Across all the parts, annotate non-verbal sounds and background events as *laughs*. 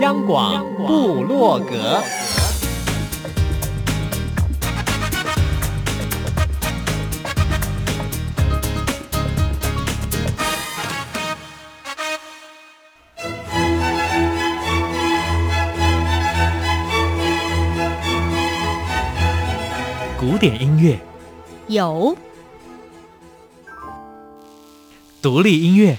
央广布洛格，古典音乐。有，独立音乐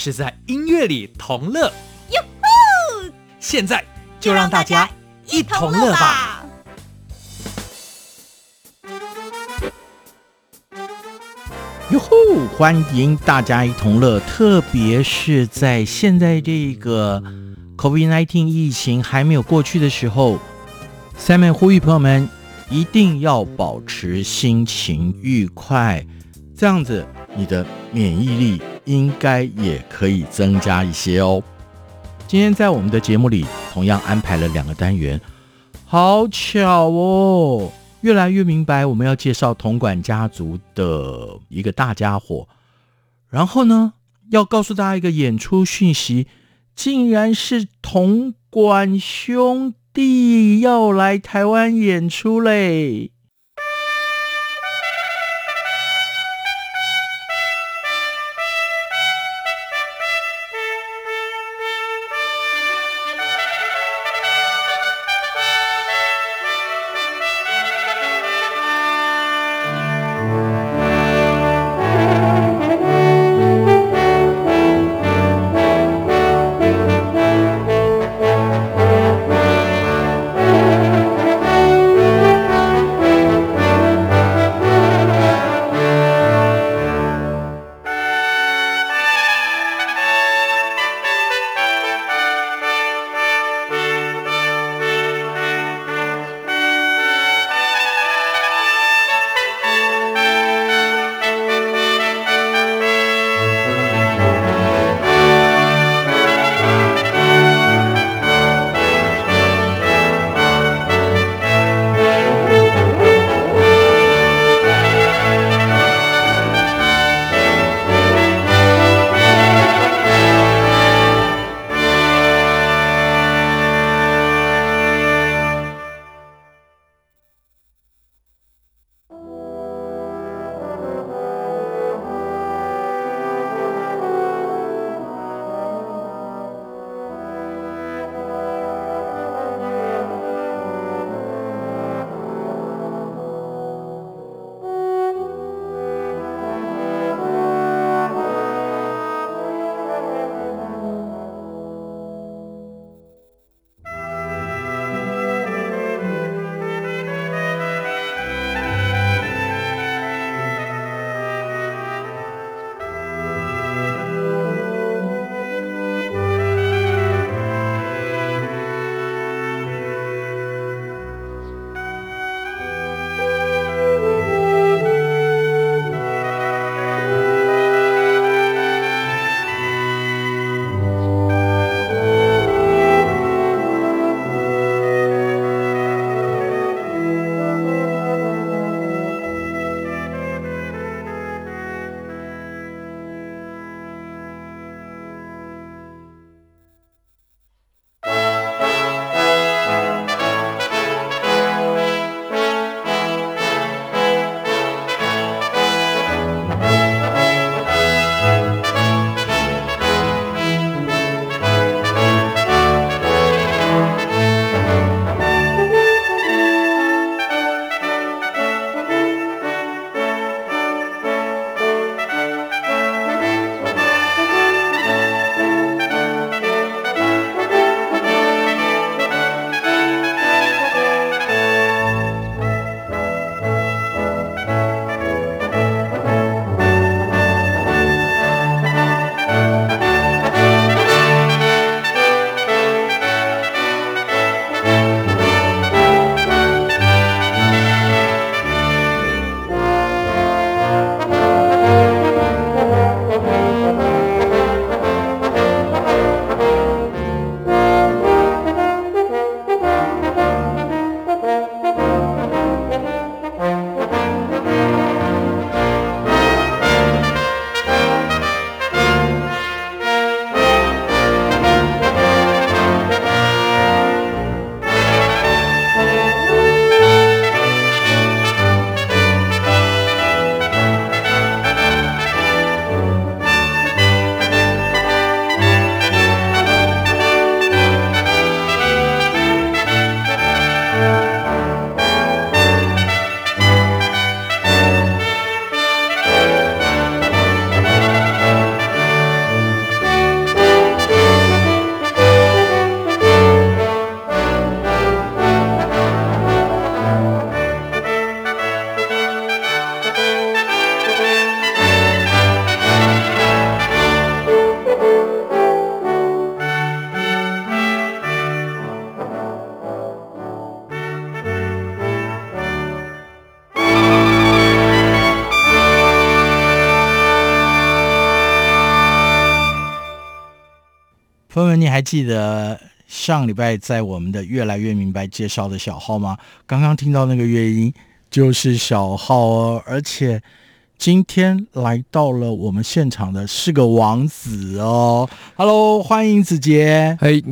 是在音乐里同乐。哟呼！现在就让大家一同乐吧。哟吼！欢迎大家一同乐，特别是在现在这个 COVID-19 疫情还没有过去的时候下面呼吁朋友们一定要保持心情愉快，这样子你的免疫力应该也可以增加一些哦。今天在我们的节目里同样安排了两个单元，好巧哦。越来越明白，我们要介绍铜管家族的一个大家伙，然后呢，要告诉大家一个演出讯息，竟然是铜管兄弟要来台湾演出嘞。还记得上礼拜在我们的越来越明白介绍的小号吗？刚刚听到那个乐音就是小号哦，而且今天来到了我们现场的是个王子哦。Hello，欢迎子杰。嘿，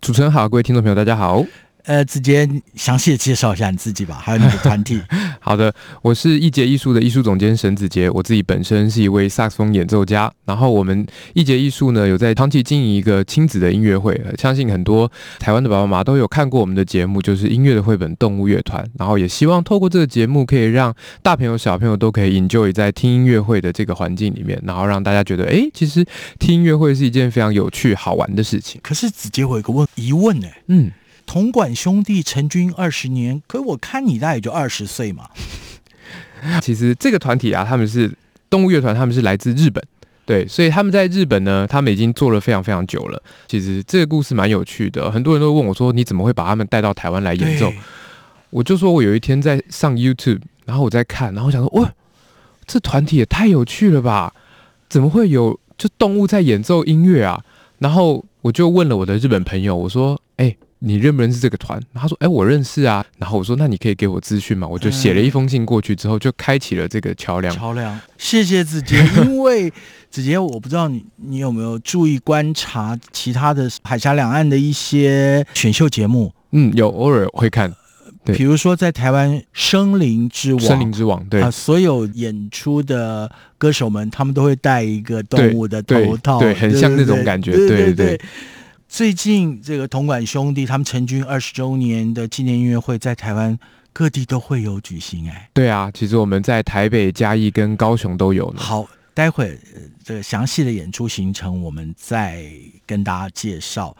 主持人好，各位听众朋友，大家好。呃，子杰，详细的介绍一下你自己吧，还有你的团体。*laughs* 好的，我是一节艺术的艺术总监沈子杰，我自己本身是一位萨克斯风演奏家。然后我们一节艺术呢，有在长期经营一个亲子的音乐会，相信很多台湾的爸爸妈妈都有看过我们的节目，就是音乐的绘本动物乐团。然后也希望透过这个节目，可以让大朋友小朋友都可以 enjoy 在听音乐会的这个环境里面，然后让大家觉得，哎，其实听音乐会是一件非常有趣好玩的事情。可是子杰，我有个问疑问呢，嗯。铜管兄弟成军二十年，可我看你大概也就二十岁嘛。*laughs* 其实这个团体啊，他们是动物乐团，他们是来自日本，对，所以他们在日本呢，他们已经做了非常非常久了。其实这个故事蛮有趣的，很多人都问我说：“你怎么会把他们带到台湾来演奏？”我就说我有一天在上 YouTube，然后我在看，然后我想说：“哇，这团体也太有趣了吧？怎么会有就动物在演奏音乐啊？”然后我就问了我的日本朋友，我说：“哎。”你认不认识这个团？他说：“哎，我认识啊。”然后我说：“那你可以给我资讯吗？”我就写了一封信过去，之后就开启了这个桥梁。桥梁，谢谢子杰。因为 *laughs* 子杰，我不知道你你有没有注意观察其他的海峡两岸的一些选秀节目？嗯，有偶尔会看。对，比如说在台湾《声林之王》，《声林之王》对啊，所有演出的歌手们，他们都会戴一个动物的头套，对，对，对，很像那种感觉。对对对最近这个铜管兄弟他们成军二十周年的纪念音乐会，在台湾各地都会有举行。哎，对啊，其实我们在台北、嘉义跟高雄都有了。好，待会儿这个详细的演出行程，我们再跟大家介绍。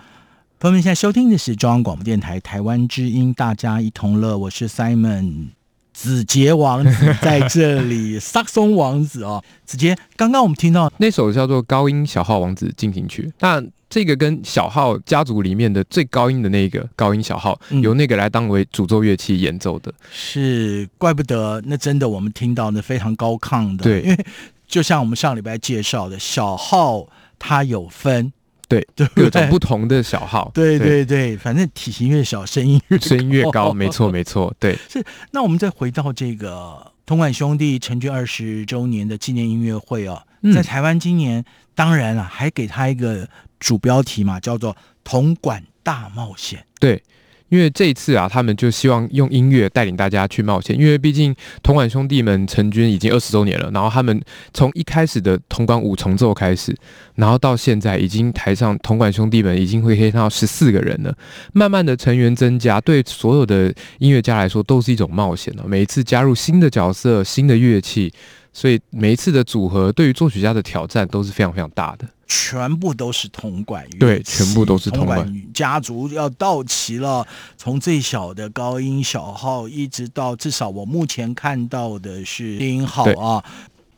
朋友们，现在收听的是中央广播电台台湾之音，大家一同乐。我是 Simon 子杰王子在这里，*laughs* 萨克松王子哦，子杰，刚刚我们听到那首叫做《高音小号王子进行曲》，那。这个跟小号家族里面的最高音的那个高音小号，由那个来当为主奏乐器演奏的，嗯、是怪不得那真的我们听到那非常高亢的，对，因为就像我们上礼拜介绍的，小号它有分，对，各种不同的小号，*laughs* 对对。对，对，反正体型越小，声音越声音越高，没错没错，对。是，那我们再回到这个同管兄弟成军二十周年的纪念音乐会哦，在台湾今年、嗯、当然了，还给他一个。主标题嘛，叫做“铜管大冒险”。对，因为这一次啊，他们就希望用音乐带领大家去冒险。因为毕竟铜管兄弟们成军已经二十周年了，然后他们从一开始的铜管五重奏开始，然后到现在已经台上铜管兄弟们已经会可以看到十四个人了。慢慢的成员增加，对所有的音乐家来说都是一种冒险了。每一次加入新的角色、新的乐器，所以每一次的组合对于作曲家的挑战都是非常非常大的。全部都是铜管乐，对，全部都是铜管，铜管家族要到齐了。从最小的高音小号，一直到至少我目前看到的是低音号啊。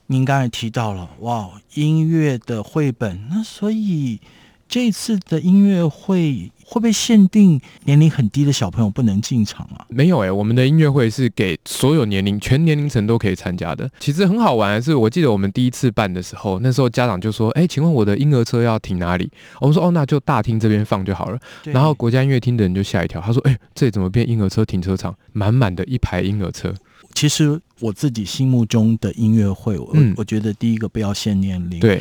您刚才提到了哇，音乐的绘本，那所以这次的音乐会。会不会限定年龄很低的小朋友不能进场啊？没有哎、欸，我们的音乐会是给所有年龄、全年龄层都可以参加的。其实很好玩的是，我记得我们第一次办的时候，那时候家长就说：“哎，请问我的婴儿车要停哪里？”我们说：“哦，那就大厅这边放就好了。”然后国家音乐厅的人就吓一跳，他说：“哎，这里怎么变婴儿车停车场？满满的一排婴儿车。”其实我自己心目中的音乐会，我、嗯、我觉得第一个不要限年龄，对，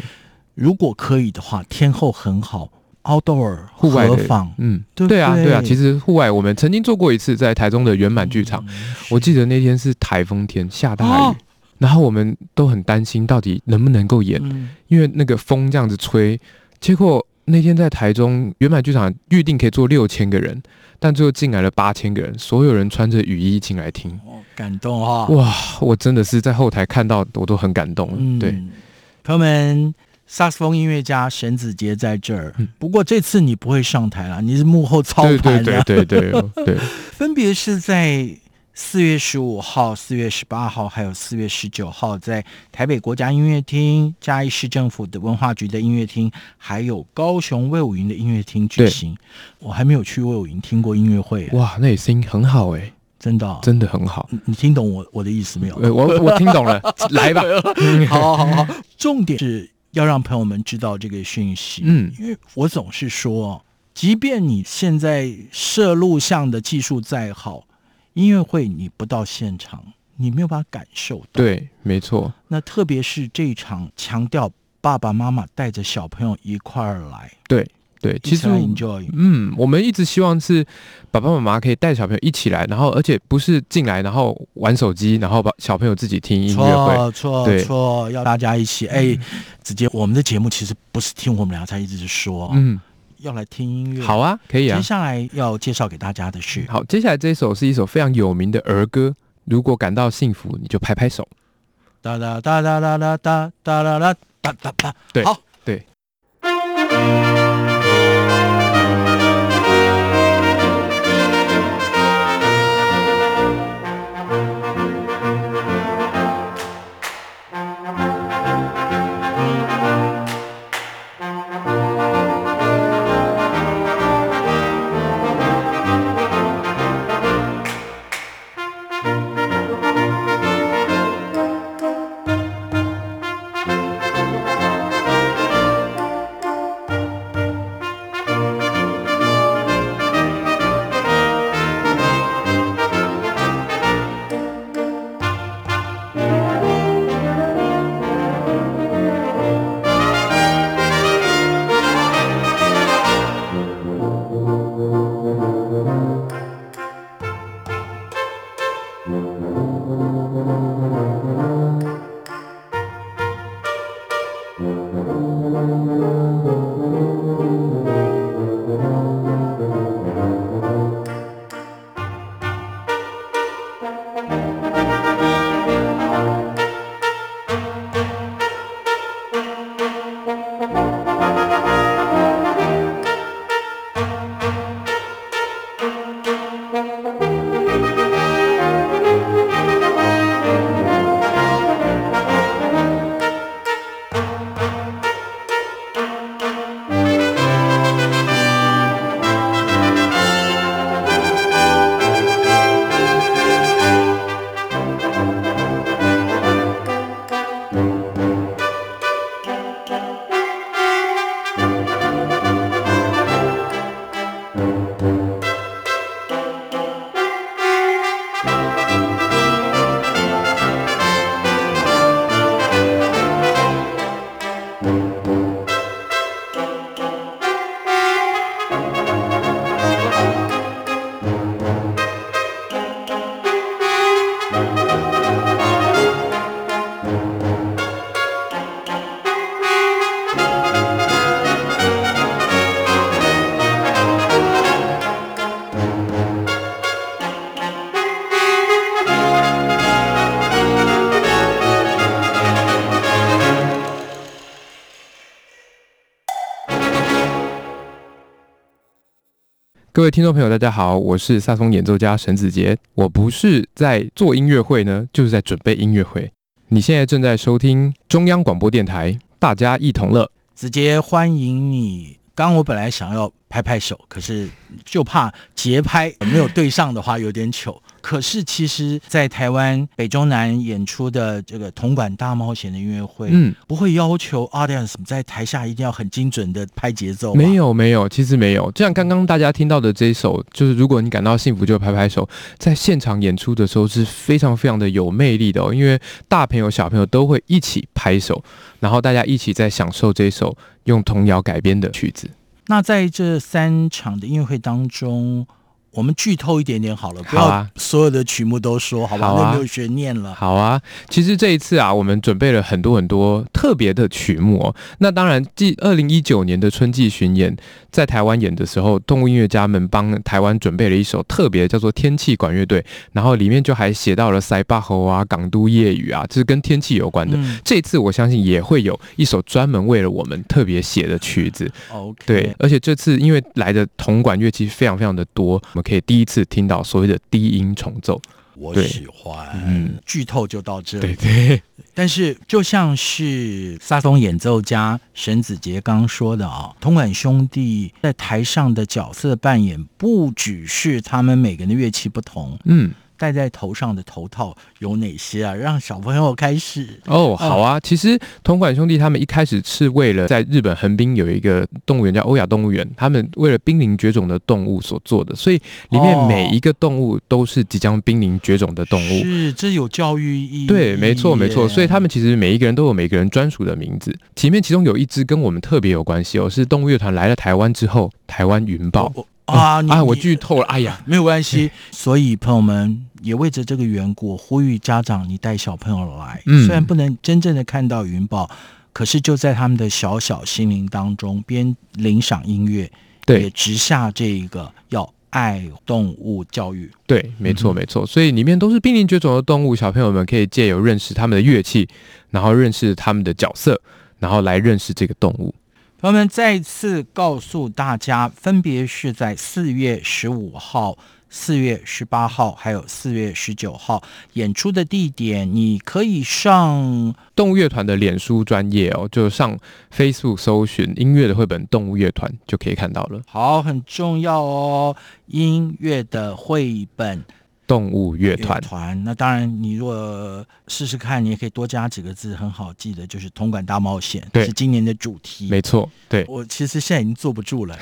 如果可以的话，天后很好。Outdoor 户外的放，嗯，对对啊，对啊。其实户外我们曾经做过一次，在台中的圆满剧场，嗯。我记得那天是台风天，下大雨，哦，然后我们都很担心到底能不能够演，嗯，因为那个风这样子吹。结果那天在台中圆满剧场预定可以坐六千个人，但最后进来了八千个人，所有人穿着雨衣进来听，哦，感动啊，哦！哇，我真的是在后台看到，我都很感动。嗯，对，朋友们。萨克斯风音乐家沈子杰在这儿，嗯，不过这次你不会上台了，你是幕后操盘的。对对对对对，对 *laughs* 分别是在四月十五号、四月十八号，还有四月十九号，在台北国家音乐厅、嘉义市政府的文化局的音乐厅，还有高雄魏武营的音乐厅举行。我还没有去魏武营听过音乐会，哇，那也声音很好哎，真的，哦，真的很好。你听懂我我的意思没有？我我听懂了，*laughs* 来吧。好好好好，重点是。要让朋友们知道这个讯息。嗯，因为我总是说，即便你现在摄录像的技术再好，音乐会你不到现场，你没有办法感受到。对，没错。那特别是这一场强调爸爸妈妈带着小朋友一块儿来。对。对，其实 enjoy，嗯，我们一直希望是爸爸妈妈可以带小朋友一起来，然后而且不是进来然后玩手机，然后把小朋友自己听音乐会。错错对错，要大家一起。哎，直接，我们的节目其实不是听我们俩在一直说，嗯，要来听音乐。好啊，可以啊。接下来要介绍给大家的是，好，接下来这一首是一首非常有名的儿歌，如果感到幸福，你就拍拍手。哒哒哒哒哒哒哒哒哒哒哒哒。对，好，对。位听众朋友，大家好，我是萨松演奏家沈子杰。我不是在做音乐会呢，就是在准备音乐会。你现在正在收听中央广播电台，大家一同乐。子杰，欢迎你。刚我本来想要拍拍手，可是就怕节拍没有对上的话有点糗。可是其实，在台湾北中南演出的这个铜管大冒险的音乐会，嗯，不会要求 audience 在台下一定要很精准的拍节奏。没有，没有，其实没有。就像刚刚大家听到的这一首，就是如果你感到幸福就拍拍手，在现场演出的时候是非常非常的有魅力的哦，因为大朋友小朋友都会一起拍手，然后大家一起在享受这首用童谣改编的曲子。那在这三场的音乐会当中，我们剧透一点点好了，不要所有的曲目都说，好吧？好啊，那没有悬念了。好啊，其实这一次啊，我们准备了很多很多特别的曲目哦。那当然，继二零一九年的春季巡演在台湾演的时候，动物音乐家们帮台湾准备了一首特别叫做《天气管乐队》，然后里面就还写到了塞巴侯啊、港都夜雨啊，这是跟天气有关的。嗯、这一次我相信也会有一首专门为了我们特别写的曲子。OK，对，而且这次因为来的铜管乐器非常非常的多。可以第一次听到所谓的低音重奏，我喜欢。嗯，剧透就到这里。对对。但是就像是萨松演奏家沈子杰刚说的啊，铜管兄弟在台上的角色扮演，不只是他们每个人的乐器不同，嗯，戴在头上的头套有哪些啊？让小朋友开始哦，好啊。其实同款兄弟他们一开始是为了在日本横滨有一个动物园叫欧亚动物园，他们为了濒临绝种的动物所做的，所以里面每一个动物都是即将濒临绝种的动物。是，这有教育意义。对，没错，没错。所以他们其实每一个人都有每个人专属的名字。前面其中有一只跟我们特别有关系哦，是动物乐团来了台湾之后，台湾云豹。啊，你啊！我剧透了，哎呀，没有关系。所以朋友们也为着这个缘故，呼吁家长你带小朋友来。嗯，虽然不能真正的看到云豹，可是就在他们的小小心灵当中，边领赏音乐，对，也植下这个要爱动物教育。对，没错，没错。所以里面都是濒临绝种的动物，小朋友们可以借由认识他们的乐器，然后认识他们的角色，然后来认识这个动物。朋友们，再次告诉大家，分别是在四月十五号、四月十八号，还有四月十九号演出的地点。你可以上动物乐团的脸书专业哦，就上 Facebook 搜寻音乐的绘本动物乐团就可以看到了。好，很重要哦，音乐的绘本。动物乐团团，那当然，你如果试试看，你也可以多加几个字，很好记的，就是“同管大冒险”，对，是今年的主题。没错，对，我其实现在已经坐不住了。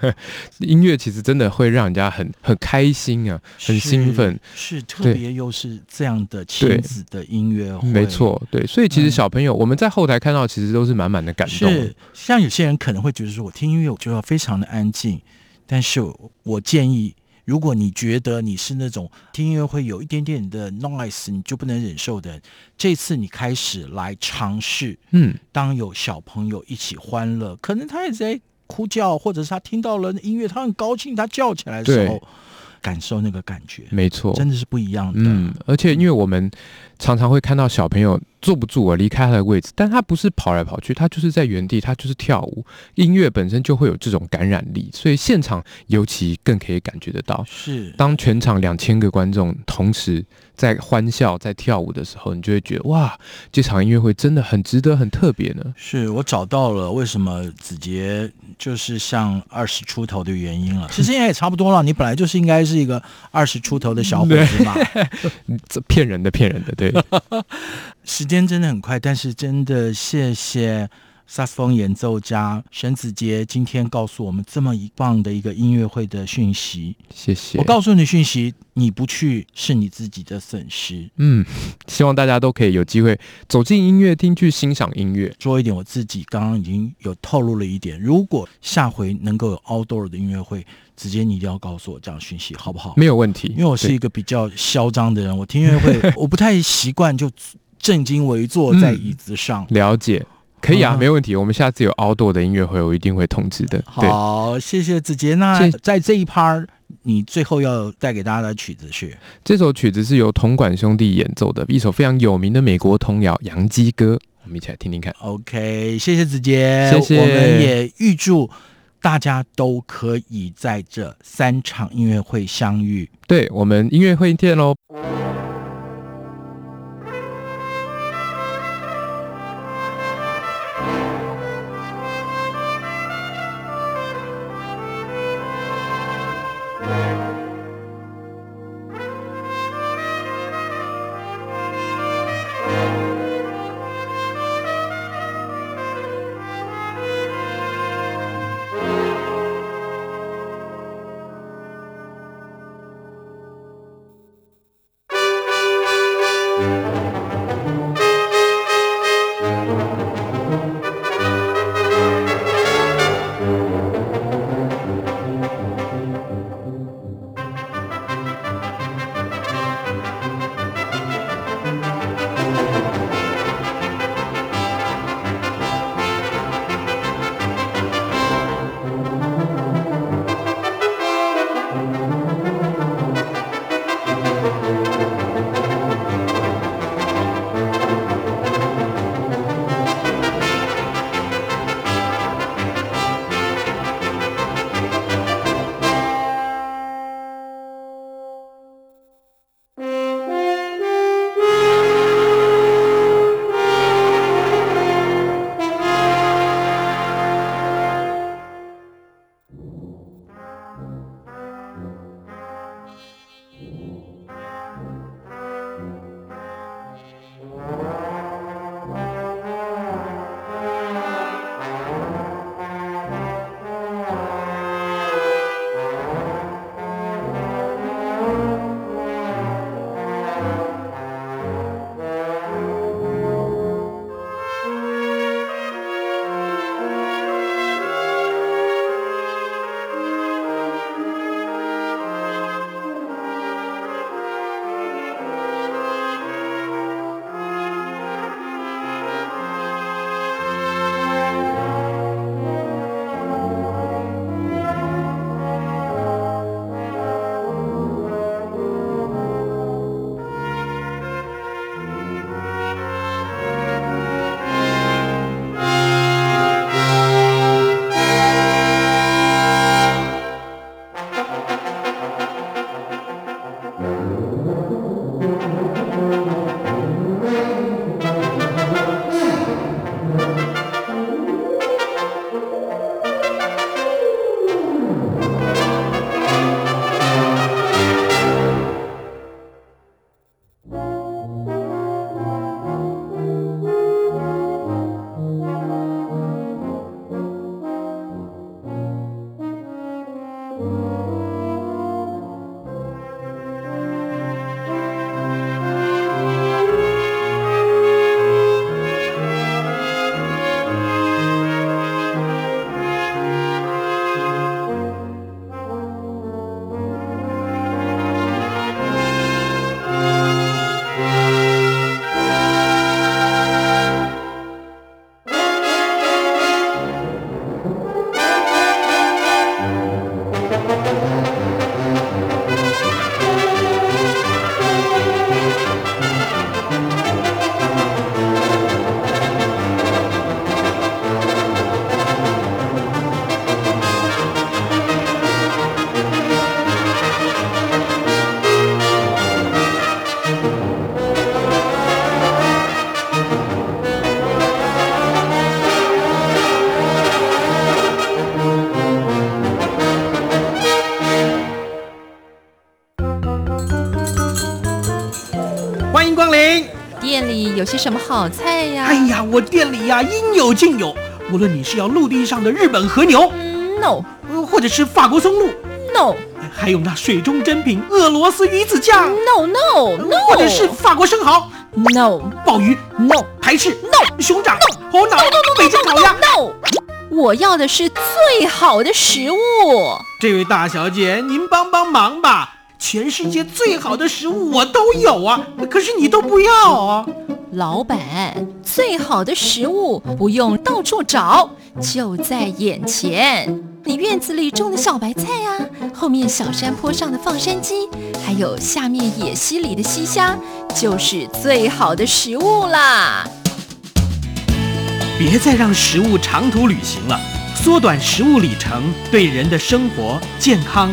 *laughs* 音乐其实真的会让人家很很开心啊，很兴奋，是，是特别又是这样的亲子的音乐会。没错，对，所以其实小朋友、嗯、我们在后台看到，其实都是满满的感动。是，像有些人可能会觉得说，我听音乐我就要非常的安静，但是我建议。如果你觉得你是那种听音乐会有一点点的 noise，你就不能忍受的，这次你开始来尝试，嗯，当有小朋友一起欢乐，可能他也在哭叫，或者是他听到了音乐，他很高兴，他叫起来的时候，感受那个感觉，没错，真的是不一样的。嗯，而且因为我们常常会看到小朋友。坐不住啊，离开他的位置，但他不是跑来跑去，他就是在原地，他就是跳舞。音乐本身就会有这种感染力，所以现场尤其更可以感觉得到。是，当全场两千个观众同时在欢笑、在跳舞的时候，你就会觉得哇，这场音乐会真的很值得、很特别呢。是我找到了为什么子杰就是像二十出头的原因了。其实也差不多了，你本来就是应该是一个二十出头的小伙子嘛。*laughs* 这骗人的，骗人的，对。*laughs* 时间真的很快，但是真的谢谢萨克斯风演奏家沈子杰今天告诉我们这么一棒的一个音乐会的讯息。谢谢。我告诉你讯息，你不去是你自己的损失。嗯，希望大家都可以有机会走进音乐厅去欣赏音乐。说一点，我自己刚刚已经有透露了一点。如果下回能够有 outdoor 的音乐会，直接你一定要告诉我这样讯息，好不好？没有问题，因为我是一个比较嚣张的人，我听音乐会 *laughs* 我不太习惯就。正襟危坐在椅子上，嗯，了解，可以啊，没问题。我们下次有 outdoor 的音乐会，我一定会通知的。好，谢谢子杰。那在这一趴，你最后要带给大家的曲子是？这首曲子是由统管兄弟演奏的一首非常有名的美国童谣《洋基歌》，我们一起来听听看。OK，谢谢子杰，谢谢。我们也预祝大家都可以在这三场音乐会相遇。对，我们音乐会见喽。有些什么好菜呀？哎呀，我店里呀应有尽有，无论你是要陆地上的日本和牛，嗯，no，或者是法国松露，no，还有那水中珍品俄罗斯鱼子酱，no no no，或者是法国生蚝，no，鲍鱼，no，排翅，no，熊掌，no，猴脑，北京烤鸭，no，我要的是最好的食物。这位大小姐，您帮帮忙吧。全世界最好的食物我都有啊，可是你都不要啊！老板，最好的食物不用到处找，就在眼前。你院子里种的小白菜啊，后面小山坡上的放山鸡，还有下面野溪里的溪虾，就是最好的食物啦！别再让食物长途旅行了，缩短食物里程，对人的生活健康，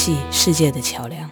系世界的桥梁。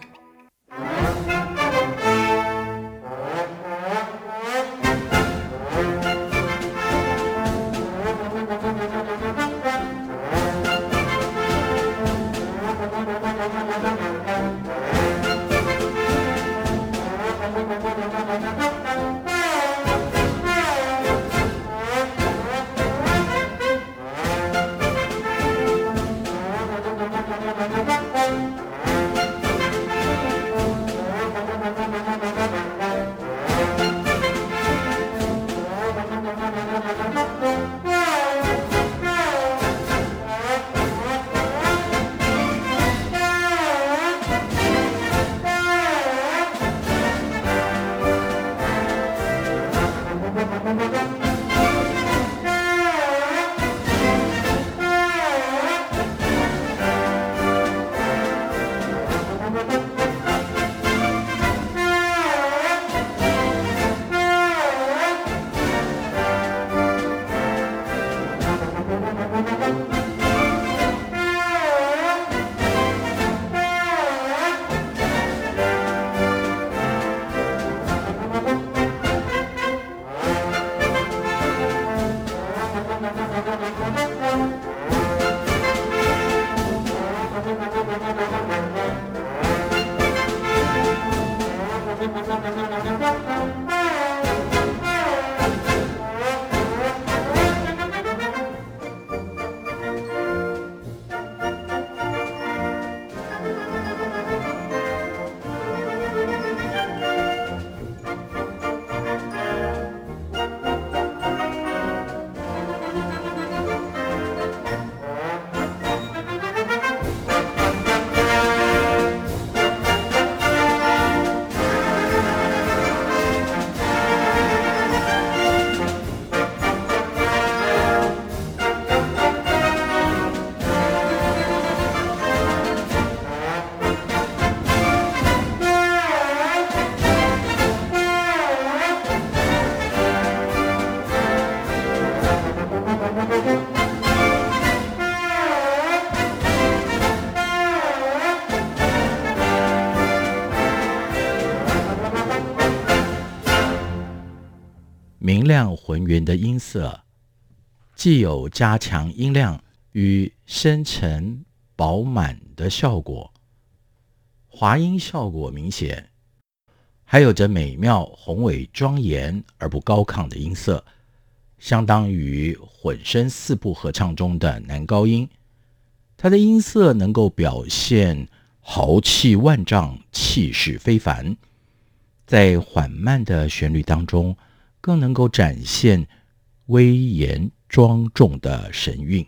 圆圆的音色，既有加强音量与深沉饱满的效果，滑音效果明显，还有着美妙宏伟庄严而不高亢的音色，相当于混声四部合唱中的男高音。它的音色能够表现豪气万丈、气势非凡，在缓慢的旋律当中。更能够展现威严庄重的神韵，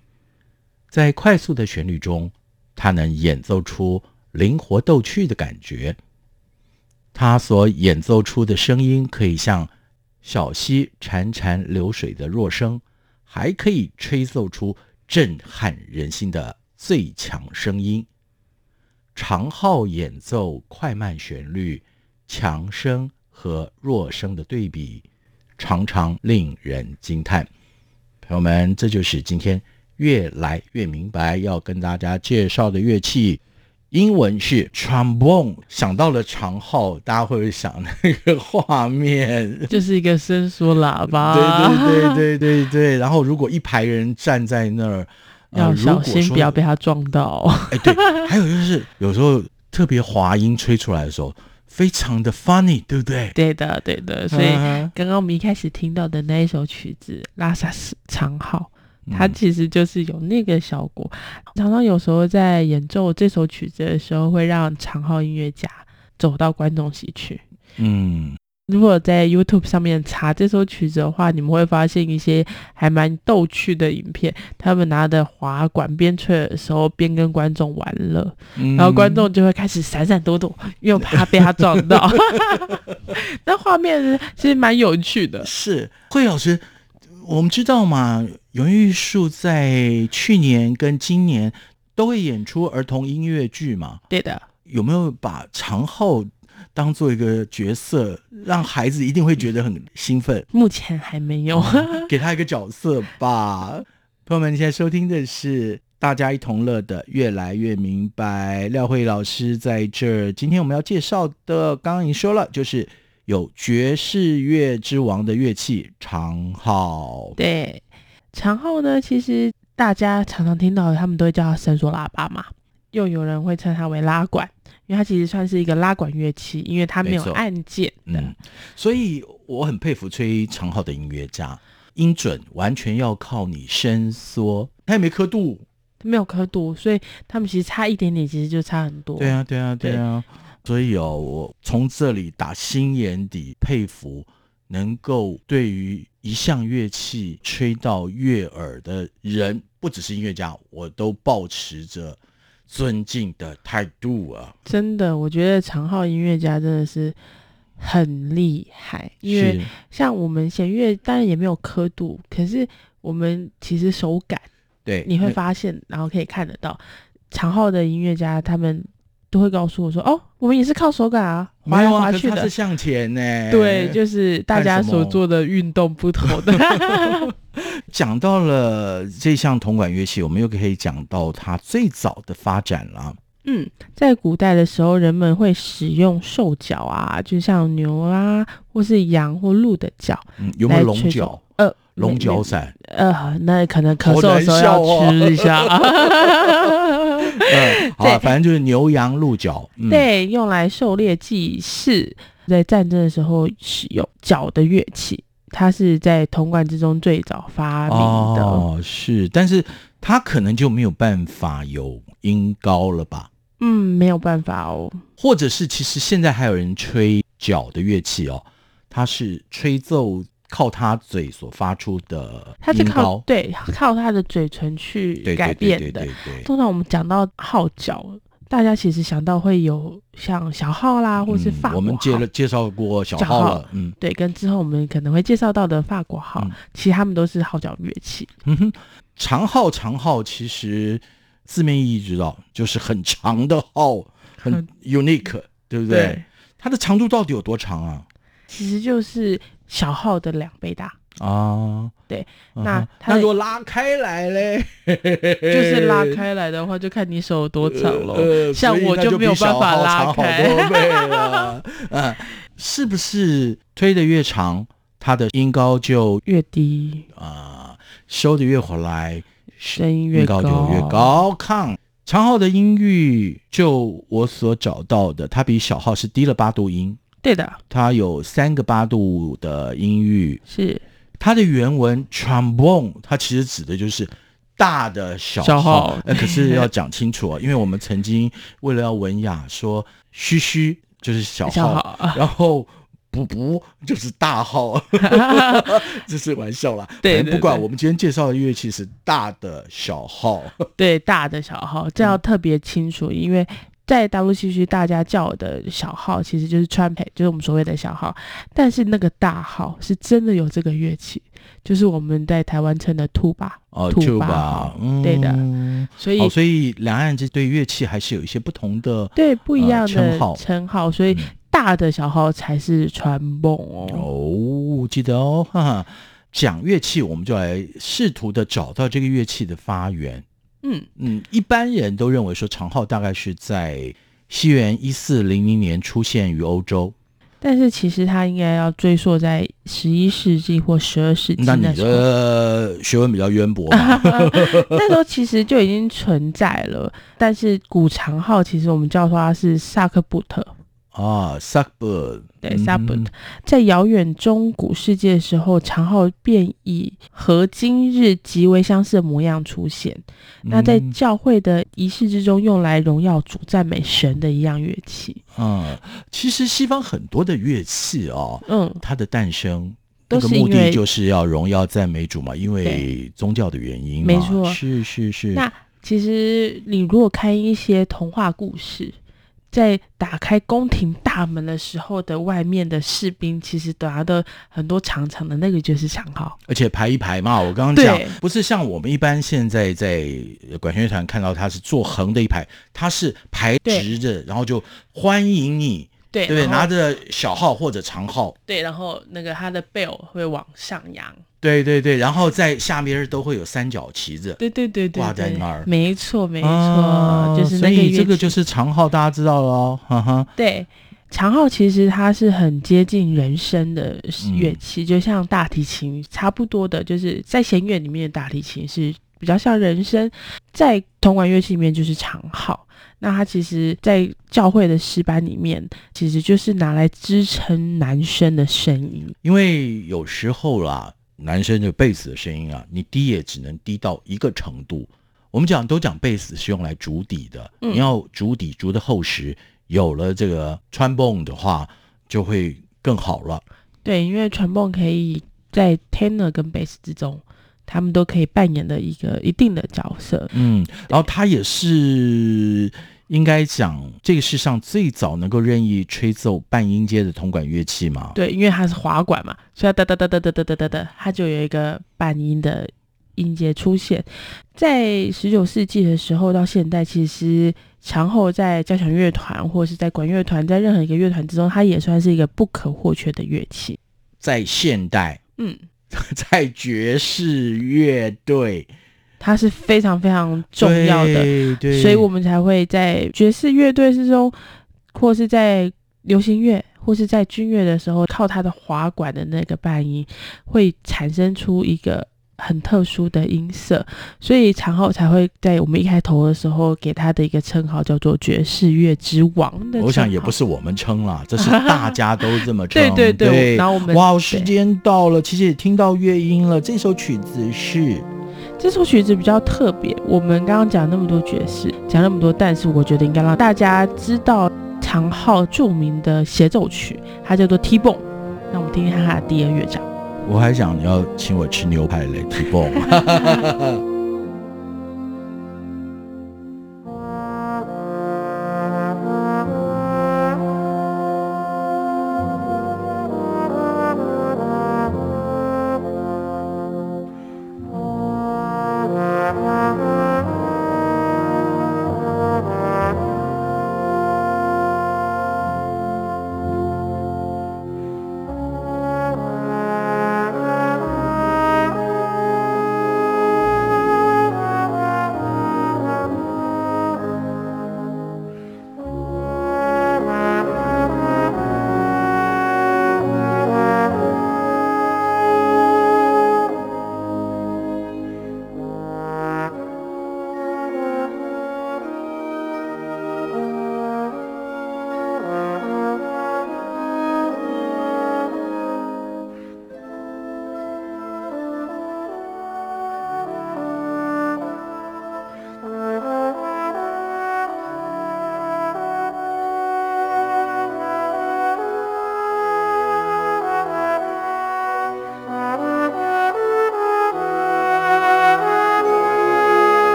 在快速的旋律中，它能演奏出灵活逗趣的感觉。它所演奏出的声音可以像小溪潺潺流水的弱声，还可以吹奏出震撼人心的最强声音。长号演奏快慢旋律、强声和弱声的对比，常常令人惊叹。朋友们，这就是今天越来越明白要跟大家介绍的乐器。英文是 trombone，想到了长号，大家会不会想那个画面？就是一个伸缩喇叭。对对对对对对。然后如果一排人站在那儿，要小心不要被他撞到。哎，对。还有就是有时候特别滑音吹出来的时候，非常的 funny，对不对？对的，对的。所以刚刚我们一开始听到的那一首曲子《拉萨斯长号》。它其实就是有那个效果，常常有时候在演奏这首曲子的时候，会让长号音乐家走到观众席去。嗯，如果在 YouTube 上面查这首曲子的话，你们会发现一些还蛮逗趣的影片。他们拿着滑管边吹的时候，边跟观众玩乐，嗯、然后观众就会开始闪闪躲躲，因为怕被他撞到。*laughs* 那画面其实蛮有趣的。是，惠老师。我们知道嘛，永玉树在去年跟今年都会演出儿童音乐剧嘛。对的，有没有把长号当做一个角色，让孩子一定会觉得很兴奋？目前还没有，哦、*laughs* 给他一个角色吧。朋友们，你现在收听的是大家一同乐的《越来越明白》，廖慧老师在这儿。今天我们要介绍的，刚刚已经说了，就是。有爵士乐之王的乐器长号，对，长号呢，其实大家常常听到的，他们都会叫它伸缩喇叭嘛，又有人会称它为拉管，因为它其实算是一个拉管乐器，因为它没有按键的。嗯，所以我很佩服吹长号的音乐家，音准完全要靠你伸缩，它也没刻度，没有刻度，所以他们其实差一点点，其实就差很多。对啊，对啊，对啊。对所以哦，我从这里打心眼底佩服能够对于一项乐器吹到悦耳的人，不只是音乐家，我都保持着尊敬的态度啊！真的，我觉得长号音乐家真的是很厉害，因为像我们弦乐当然也没有刻度，可是我们其实手感，对，你会发现，然后可以看得到长号的音乐家他们。都会告诉我说：“哦，我们也是靠手感啊，滑来滑去的。它是向前呢。对，就是大家所做的运动不同的。*laughs* 讲到了这项铜管乐器，我们又可以讲到它最早的发展了。嗯，在古代的时候，人们会使用兽角啊，就像牛啊，或是羊或鹿的角。嗯，有没有龙角？呃，龙角散。呃，那可能咳嗽的时候要吃一下。*laughs* *laughs* 嗯，好，反正就是牛羊鹿角，嗯、对，用来狩猎祭祀，在战争的时候使用角的乐器，它是在铜管之中最早发明的。哦，是，但是它可能就没有办法有音高了吧？嗯，没有办法哦。或者是，其实现在还有人吹角的乐器哦，它是吹奏。靠他嘴所发出的他是靠，对，靠他的嘴唇去改变的。通常我们讲到号角，大家其实想到会有像小号啦，或是法国号。我们介了介绍过小号了，嗯，对，跟之后我们可能会介绍到的法国号，其实他们都是号角乐器。嗯哼，长号长号其实字面意义知道，就是很长的号，很 unique，对不对？它的长度到底有多长啊？其实就是。小号的两倍大啊，对，嗯、那它如果拉开来嘞，就是拉开来的话，就看你手有多长喽。*laughs* 呃、像我就没有办法拉开。*laughs* 嗯，是不是推得越长，它的音高就越低啊？收的越回来，声音越高就越高亢。长号的音域，就我所找到的，它比小号是低了八度音。对的，它有三个八度的音域，是。它的原文 trombone，它其实指的就是大的小号，小号。*laughs* 呃，可是要讲清楚啊，因为我们曾经为了要文雅说嘘嘘就是小号，小号。*laughs* 然后不不就是大号，*laughs* 这是玩笑啦。对，不管我们今天介绍的乐器是大的小号，对，大的小号，这要特别清楚，嗯、因为。在大陆地区，大家叫我的小号其实就是 trumpet，就是我们所谓的小号。但是那个大号是真的有这个乐器，就是我们在台湾称的兔吧。哦，兔吧吧，嗯，对的。所以，哦，所以两岸这对乐器还是有一些不同的对不一样的称号，称号。所以大的小号才是传梦哦。哦，记得哦，哈哈。讲乐器，我们就来试图的找到这个乐器的发源。嗯嗯，一般人都认为说长号大概是在西元一四零零年出现于欧洲，但是其实它应该要追溯在十一世纪或十二世纪那。那你的学问比较渊博嘛？*laughs* 那时候其实就已经存在了，但是古长号其实我们叫它是萨克布特。啊，萨克布，对，萨克布特，在遥远中古世界的时候，长号便以和今日极为相似的模样出现。嗯、那在教会的仪式之中，用来荣耀主、赞美神的一样乐器。嗯，其实西方很多的乐器哦，嗯，它的诞生都是目的就是要荣耀赞美主嘛，因为宗教的原因嘛。没错，是是是。那其实你如果看一些童话故事。在打开宫廷大门的时候的外面的士兵，其实拿的很多长长的，那个就是长号，而且排一排嘛。我刚刚讲，不是像我们一般现在在管弦乐团看到它是做横的一排，它是排直着，然后就欢迎你，对对，拿着小号或者长号，对，然后那个它的 bell 会往上扬。对对对，然后在下面都会有三角旗子，对对对对，挂在那儿。没错没错，啊、就是那个。所以这个就是长号，大家知道了哦。哈哈。对，长号其实它是很接近人声的乐器，嗯、就像大提琴差不多的，就是在弦乐里面的大提琴是比较像人声，在铜管乐器里面就是长号。那它其实，在教会的诗班里面，其实就是拿来支撑男生的声音，因为有时候啦。男生的贝斯的声音啊，你低也只能低到一个程度。我们讲都讲贝斯是用来筑底的，嗯、你要筑底筑的厚实，有了这个穿泵的话，就会更好了。对，因为穿泵可以在 tenor 跟贝斯之中，他们都可以扮演的一个一定的角色。嗯，然后他也是。应该讲，这个世上最早能够任意吹奏半音阶的铜管乐器嘛？对，因为它是滑管嘛，所以哒哒哒哒哒哒哒哒哒，它就有一个半音的音阶出现。在十九世纪的时候到现代，其实长号在交响乐团或者是在管乐团，在任何一个乐团之中，它也算是一个不可或缺的乐器。在现代，嗯，在爵士乐队。它是非常非常重要的，对对，所以我们才会在爵士乐队之中，或是在流行乐，或是在军乐的时候，靠它的滑管的那个半音，会产生出一个很特殊的音色，所以长号才会在我们一开头的时候给他的一个称号叫做爵士乐之王的。我想也不是我们称啦，这是大家都这么称。对对对，对然后我们哇，时间到了，其实也听到乐音了。这首曲子是。这首曲子比较特别，我们刚刚讲那么多爵士，讲那么多，但是我觉得应该让大家知道长号著名的协奏曲，它叫做 T-Bone。那我们听听看它的第二乐章。我还想你要请我吃牛排嘞，T-Bone。*laughs*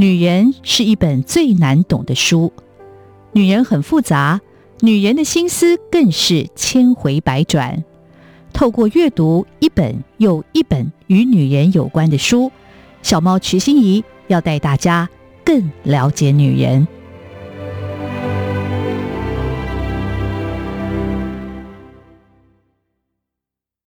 女人是一本最难懂的书，女人很复杂，女人的心思更是千回百转。透过阅读一本又一本与女人有关的书，小猫瞿欣怡要带大家更了解女人。